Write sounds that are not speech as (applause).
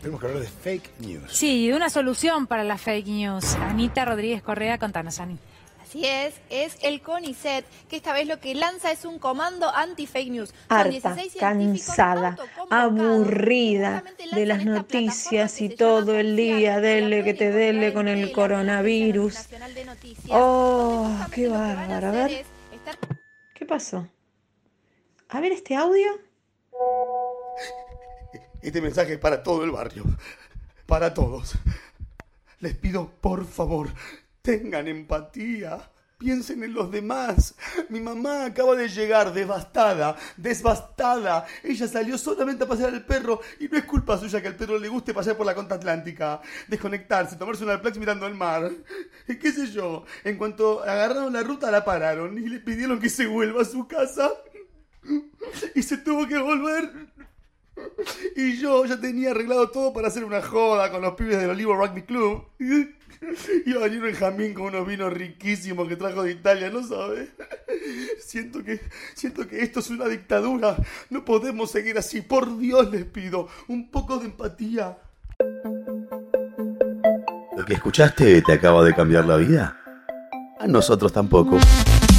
Tenemos que hablar de fake news. Sí, una solución para las fake news. Anita Rodríguez Correa, contanos, Ani. Así es, es el CONICET, que esta vez lo que lanza es un comando anti-fake news. Harta, 16 científicos cansada, aburrida de las noticias y todo el día, dele que te dele con el coronavirus. Oh, qué bárbaro. A ver, ¿qué pasó? A ver este audio. Este mensaje es para todo el barrio. Para todos. Les pido, por favor, tengan empatía. Piensen en los demás. Mi mamá acaba de llegar devastada, desbastada. Ella salió solamente a pasear al perro y no es culpa suya que al perro le guste pasear por la costa atlántica, desconectarse, tomarse una Alplax mirando al mar. ¿Qué sé yo? En cuanto agarraron la ruta la pararon y le pidieron que se vuelva a su casa. Y se tuvo que volver. Y yo ya tenía arreglado todo para hacer una joda con los pibes del Olivo Rugby Club. (laughs) Iba a venir un Jamín con unos vinos riquísimos que trajo de Italia, ¿no sabes? Siento que, siento que esto es una dictadura. No podemos seguir así. Por Dios les pido un poco de empatía. ¿Lo que escuchaste te acaba de cambiar la vida? A nosotros tampoco.